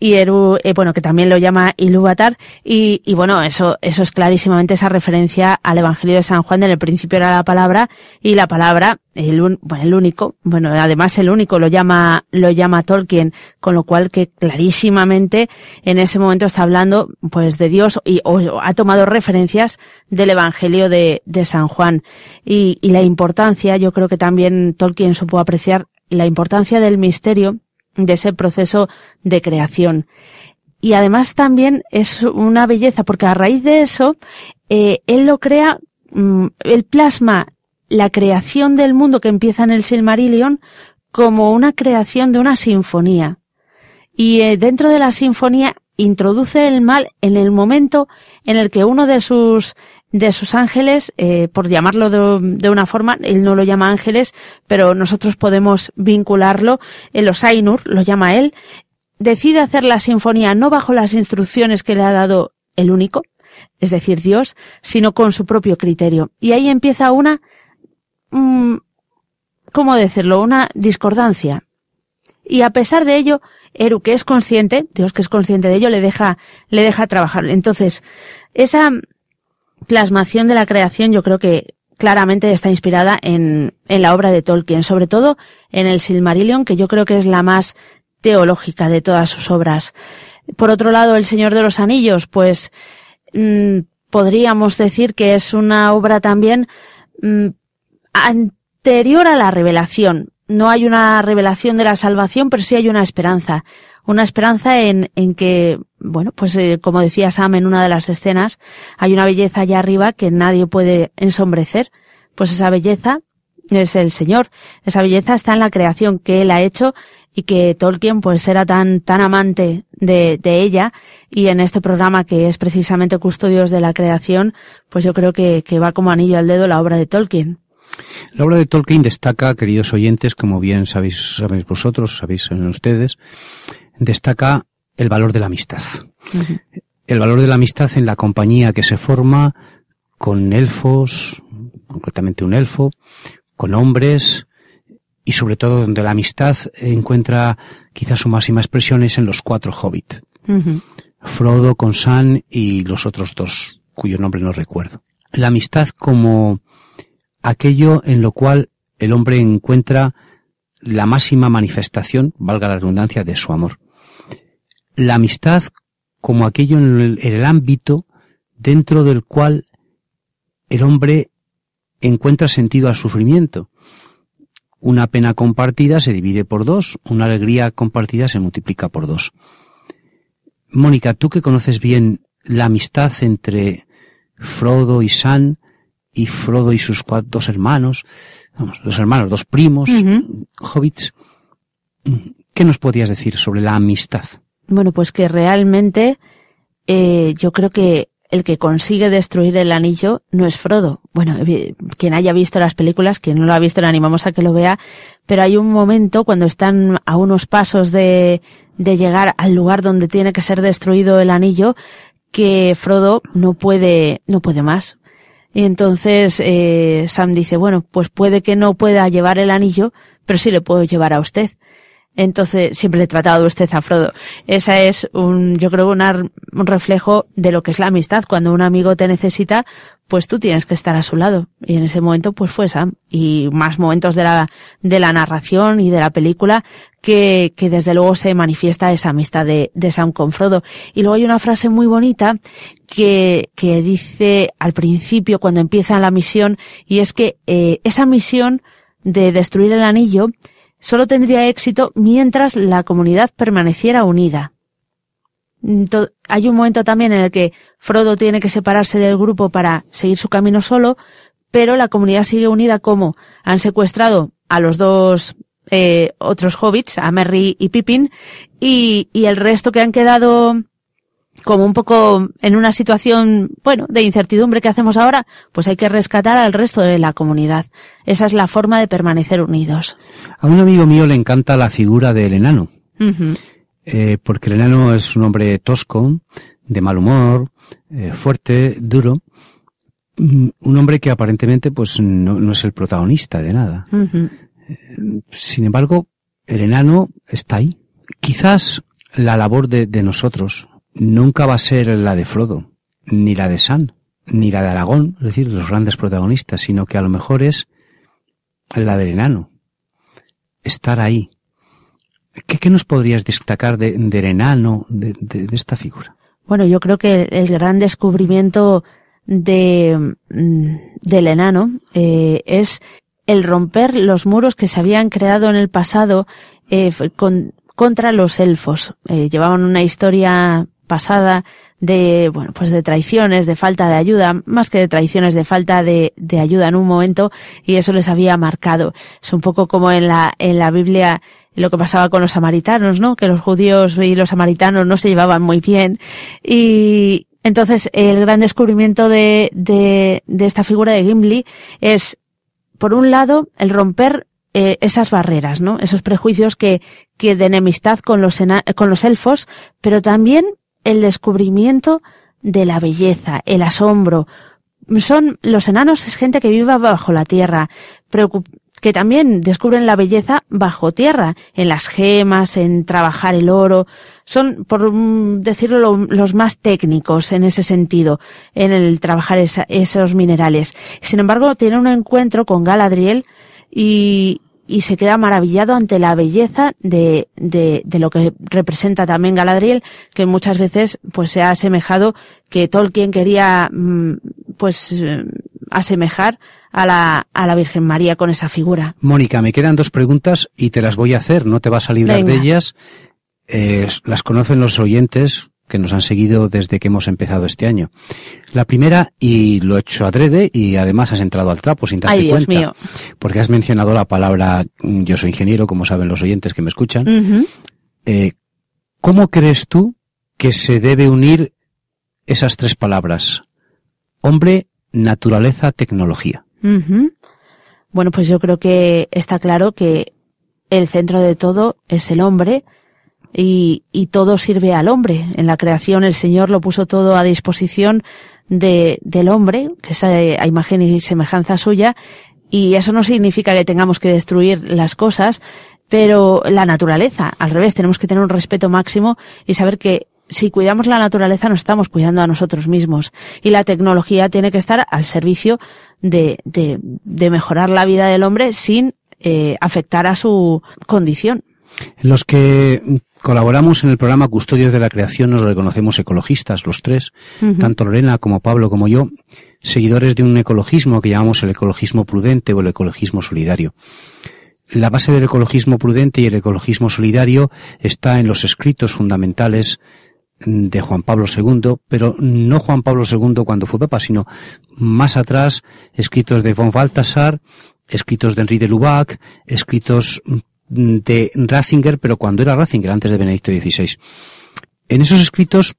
y Eru, eh, bueno, que también lo llama Ilúvatar, y, y bueno, eso, eso es clarísimamente esa referencia al Evangelio de San Juan, en el principio era la palabra, y la palabra, el, un- bueno, el único, bueno, además el único lo llama, lo llama Tolkien, con lo cual que clarísimamente en ese momento está hablando, pues, de Dios, y o- ha tomado referencias del Evangelio de, de San Juan. Y, y la importancia, yo creo que también Tolkien supo apreciar la importancia del misterio de ese proceso de creación. Y además también es una belleza, porque a raíz de eso, eh, él lo crea, mm, él plasma la creación del mundo que empieza en el Silmarillion como una creación de una sinfonía. Y eh, dentro de la sinfonía introduce el mal en el momento en el que uno de sus de sus ángeles, eh, por llamarlo de, una forma, él no lo llama ángeles, pero nosotros podemos vincularlo, en los Ainur lo llama él, decide hacer la sinfonía no bajo las instrucciones que le ha dado el único, es decir, Dios, sino con su propio criterio. Y ahí empieza una, mm, ¿cómo decirlo? Una discordancia. Y a pesar de ello, Eru, que es consciente, Dios que es consciente de ello, le deja, le deja trabajar. Entonces, esa plasmación de la creación yo creo que claramente está inspirada en, en la obra de Tolkien, sobre todo en el Silmarillion, que yo creo que es la más teológica de todas sus obras. Por otro lado, El Señor de los Anillos, pues mm, podríamos decir que es una obra también mm, anterior a la revelación. No hay una revelación de la salvación, pero sí hay una esperanza. Una esperanza en, en que, bueno, pues eh, como decía Sam en una de las escenas, hay una belleza allá arriba que nadie puede ensombrecer. Pues esa belleza es el Señor. Esa belleza está en la creación que Él ha hecho y que Tolkien pues era tan, tan amante de, de ella y en este programa que es precisamente Custodios de la Creación, pues yo creo que, que va como anillo al dedo la obra de Tolkien. La obra de Tolkien destaca, queridos oyentes, como bien sabéis, sabéis vosotros, sabéis ustedes, destaca el valor de la amistad. El valor de la amistad en la compañía que se forma con elfos, concretamente un elfo, con hombres, y sobre todo donde la amistad encuentra quizás su máxima expresión es en los cuatro hobbits. Frodo con Sam y los otros dos, cuyo nombre no recuerdo. La amistad como aquello en lo cual el hombre encuentra la máxima manifestación, valga la redundancia, de su amor. La amistad como aquello en el, en el ámbito dentro del cual el hombre encuentra sentido al sufrimiento. Una pena compartida se divide por dos, una alegría compartida se multiplica por dos. Mónica, tú que conoces bien la amistad entre Frodo y Sam, y Frodo y sus cuatro, dos hermanos, vamos, dos hermanos, dos primos, hobbits, ¿qué nos podrías decir sobre la amistad? Bueno, pues que realmente eh, yo creo que el que consigue destruir el anillo no es Frodo. Bueno, quien haya visto las películas, quien no lo ha visto, le animamos a que lo vea, pero hay un momento cuando están a unos pasos de, de llegar al lugar donde tiene que ser destruido el anillo, que Frodo no puede, no puede más. Y entonces eh, Sam dice, bueno, pues puede que no pueda llevar el anillo, pero sí le puedo llevar a usted. Entonces, siempre le he tratado de usted a Frodo. Esa es un, yo creo, un reflejo de lo que es la amistad. Cuando un amigo te necesita, pues tú tienes que estar a su lado. Y en ese momento, pues fue Sam. Y más momentos de la, de la narración y de la película que, que desde luego se manifiesta esa amistad de, de Sam con Frodo. Y luego hay una frase muy bonita que, que dice al principio, cuando empieza la misión, y es que eh, esa misión de destruir el anillo solo tendría éxito mientras la comunidad permaneciera unida. Hay un momento también en el que Frodo tiene que separarse del grupo para seguir su camino solo, pero la comunidad sigue unida como han secuestrado a los dos eh, otros hobbits, a Merry y Pippin, y, y el resto que han quedado como un poco en una situación, bueno, de incertidumbre que hacemos ahora, pues hay que rescatar al resto de la comunidad. Esa es la forma de permanecer unidos. A un amigo mío le encanta la figura del enano. eh, porque el enano es un hombre tosco, de mal humor, eh, fuerte, duro. Mm, Un hombre que aparentemente pues no, no es el protagonista de nada. Eh, Sin embargo, el enano está ahí. Quizás la labor de, de nosotros nunca va a ser la de Frodo, ni la de Sam, ni la de Aragón, es decir, los grandes protagonistas, sino que a lo mejor es la del enano. Estar ahí. ¿Qué, nos podrías destacar de, del enano, de, de- de esta figura? Bueno, yo creo que el gran descubrimiento de, mm, del enano eh, es el romper los muros que se habían creado en el pasado eh, contra los elfos. Eh, llevaban una historia pasada de, bueno, pues de traiciones, de falta de ayuda, más que de traiciones, de falta de, de ayuda en un momento, y eso les había marcado. Es un poco como en la, en la Biblia lo que pasaba con los samaritanos, ¿no? Que los judíos y los samaritanos no se llevaban muy bien. Y entonces el gran descubrimiento de, de, de esta figura de Gimli es, por un lado, el romper eh, esas barreras, ¿no? Esos prejuicios que, que de enemistad con los, con los elfos, pero también el descubrimiento de la belleza, el asombro. Son, los enanos es gente que vive bajo la tierra, que también descubren la belleza bajo tierra, en las gemas, en trabajar el oro. Son, por decirlo, lo- los más técnicos en ese sentido, en el trabajar esa- esos minerales. Sin embargo, tiene un encuentro con Galadriel y, y se queda maravillado ante la belleza de, de, de lo que representa también Galadriel, que muchas veces pues se ha asemejado que Tolkien quería mm, pues eh, asemejar a la, a la Virgen María con esa figura. Mónica, me quedan dos preguntas y te las voy a hacer, no te vas a librar Venga. de ellas. Eh, las conocen los oyentes que nos han seguido desde que hemos empezado este año. La primera, y lo he hecho adrede, y además has entrado al trapo sin darte Ay, Dios cuenta. mío. Porque has mencionado la palabra, mm, yo soy ingeniero, como saben los oyentes que me escuchan. Eh, ¿Cómo crees tú que se debe unir esas tres palabras? Hombre, naturaleza, tecnología. Bueno, pues yo creo que está claro que el centro de todo es el hombre y, y todo sirve al hombre. En la creación el Señor lo puso todo a disposición de, del hombre, que es a, a imagen y semejanza suya, Y eso no significa que tengamos que destruir las cosas, pero la naturaleza, al revés, tenemos que tener un respeto máximo y saber que si cuidamos la naturaleza nos estamos cuidando a nosotros mismos y la tecnología tiene que estar al servicio de, de, de mejorar la vida del hombre sin eh, afectar a su condición. Los que colaboramos en el programa Custodios de la Creación nos reconocemos ecologistas, los tres, tanto Lorena como Pablo como yo, seguidores de un ecologismo que llamamos el ecologismo prudente o el ecologismo solidario. La base del ecologismo prudente y el ecologismo solidario está en los escritos fundamentales de Juan Pablo II, pero no Juan Pablo II cuando fue papa, sino más atrás, escritos de von Balthasar, escritos de Henri de Lubac, escritos de Ratzinger, pero cuando era Ratzinger, antes de Benedicto XVI. En esos escritos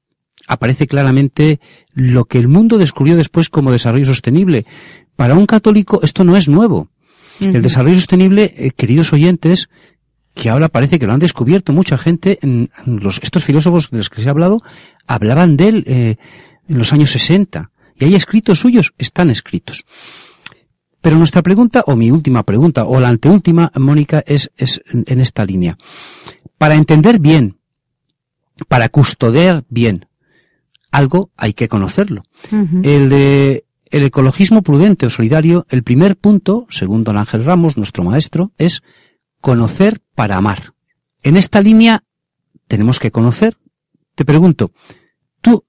aparece claramente lo que el mundo descubrió después como desarrollo sostenible. Para un católico esto no es nuevo. El desarrollo sostenible, eh, queridos oyentes, que ahora parece que lo han descubierto mucha gente, en los, estos filósofos de los que se ha hablado, hablaban de él eh, en los años 60. Y hay escritos suyos, están escritos. Pero nuestra pregunta, o mi última pregunta, o la anteúltima, Mónica, es, es en esta línea. Para entender bien, para custodiar bien algo, hay que conocerlo. El de el ecologismo prudente o solidario, el primer punto, según don Ángel Ramos, nuestro maestro, es conocer para amar. En esta línea tenemos que conocer. Te pregunto, tú,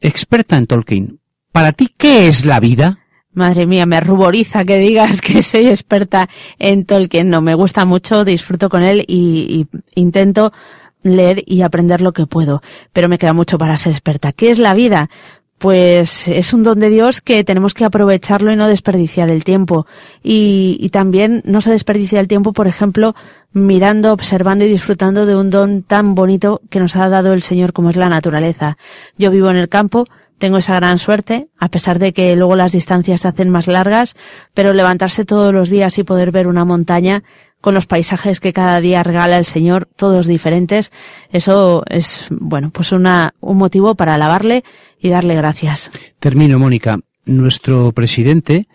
experta en Tolkien, ¿para ti qué es la vida? Madre mía, me ruboriza que digas que soy experta en Tolkien. No, me gusta mucho, disfruto con él y, intento leer y aprender lo que puedo, pero me queda mucho para ser experta. ¿Qué es la vida? pues es un don de Dios que tenemos que aprovecharlo y no desperdiciar el tiempo. Y, también no se desperdicia el tiempo, por ejemplo, mirando, observando y disfrutando de un don tan bonito que nos ha dado el Señor como es la naturaleza. Yo vivo en el campo, tengo esa gran suerte, a pesar de que luego las distancias se hacen más largas, pero levantarse todos los días y poder ver una montaña con los paisajes que cada día regala el Señor, todos diferentes, eso es, bueno, pues una, un motivo para alabarle y darle gracias. Termino, Mónica. Nuestro presidente,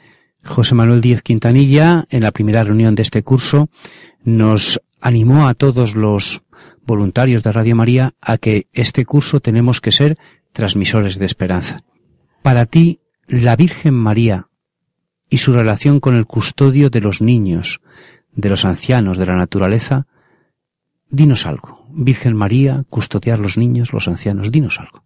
José Manuel Díez Quintanilla, en la primera reunión de este curso, nos animó a todos los voluntarios de Radio María a que este curso tenemos que ser transmisores de esperanza. Para ti, la Virgen María y su relación con el custodio de los niños, de los ancianos, de la naturaleza, dinos algo. Virgen María, custodiar los niños, los ancianos, dinos algo.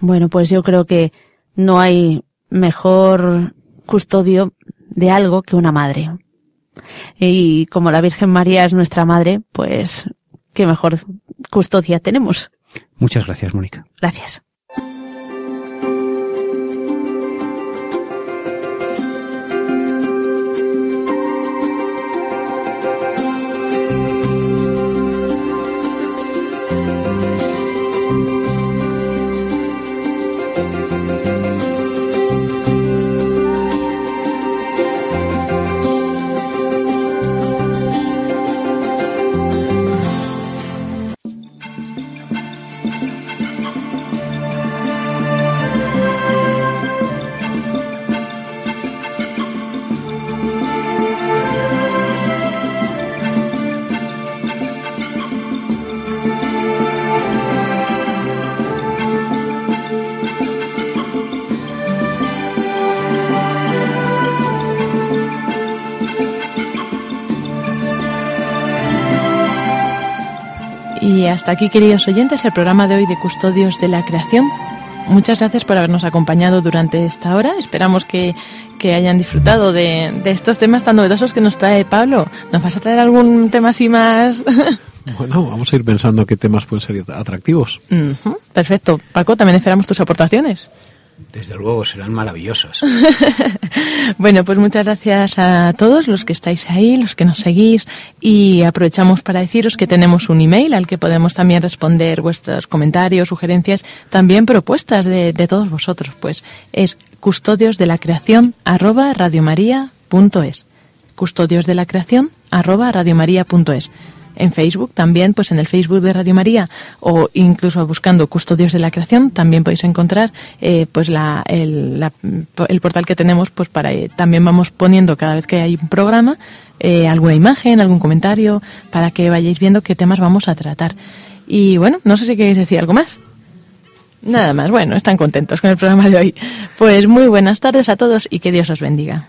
Bueno, pues yo creo que no hay mejor custodio de algo que una madre. Y como la Virgen María es nuestra madre, pues qué mejor custodia tenemos. Muchas gracias, Mónica. Gracias. Y hasta aquí, queridos oyentes, el programa de hoy de Custodios de la Creación. Muchas gracias por habernos acompañado durante esta hora. Esperamos que, que hayan disfrutado de, de, estos temas tan novedosos que nos trae Pablo. ¿Nos vas a traer algún tema así más? <laughs> Bueno, vamos a ir pensando qué temas pueden ser atractivos. Uh -huh. Perfecto. Paco, también esperamos tus aportaciones. Desde luego serán maravillosas. <laughs> bueno, pues muchas gracias a todos los que estáis ahí, los que nos seguís y aprovechamos para deciros que tenemos un email al que podemos también responder vuestros comentarios, sugerencias, también propuestas de, todos vosotros. Pues es custodios de la creación arroba radiomaria.es. Custodios de la creación. En Facebook, también pues en el Facebook de Radio María o incluso buscando Custodios de la Creación, también podéis encontrar eh, pues la, el, el, portal que tenemos pues para eh, también vamos poniendo cada vez que hay un programa eh, alguna imagen, algún comentario para que vayáis viendo qué temas vamos a tratar. Y bueno, no sé si queréis decir algo más. Nada más, bueno, están contentos con el programa de hoy. Pues muy buenas tardes a todos y que Dios os bendiga.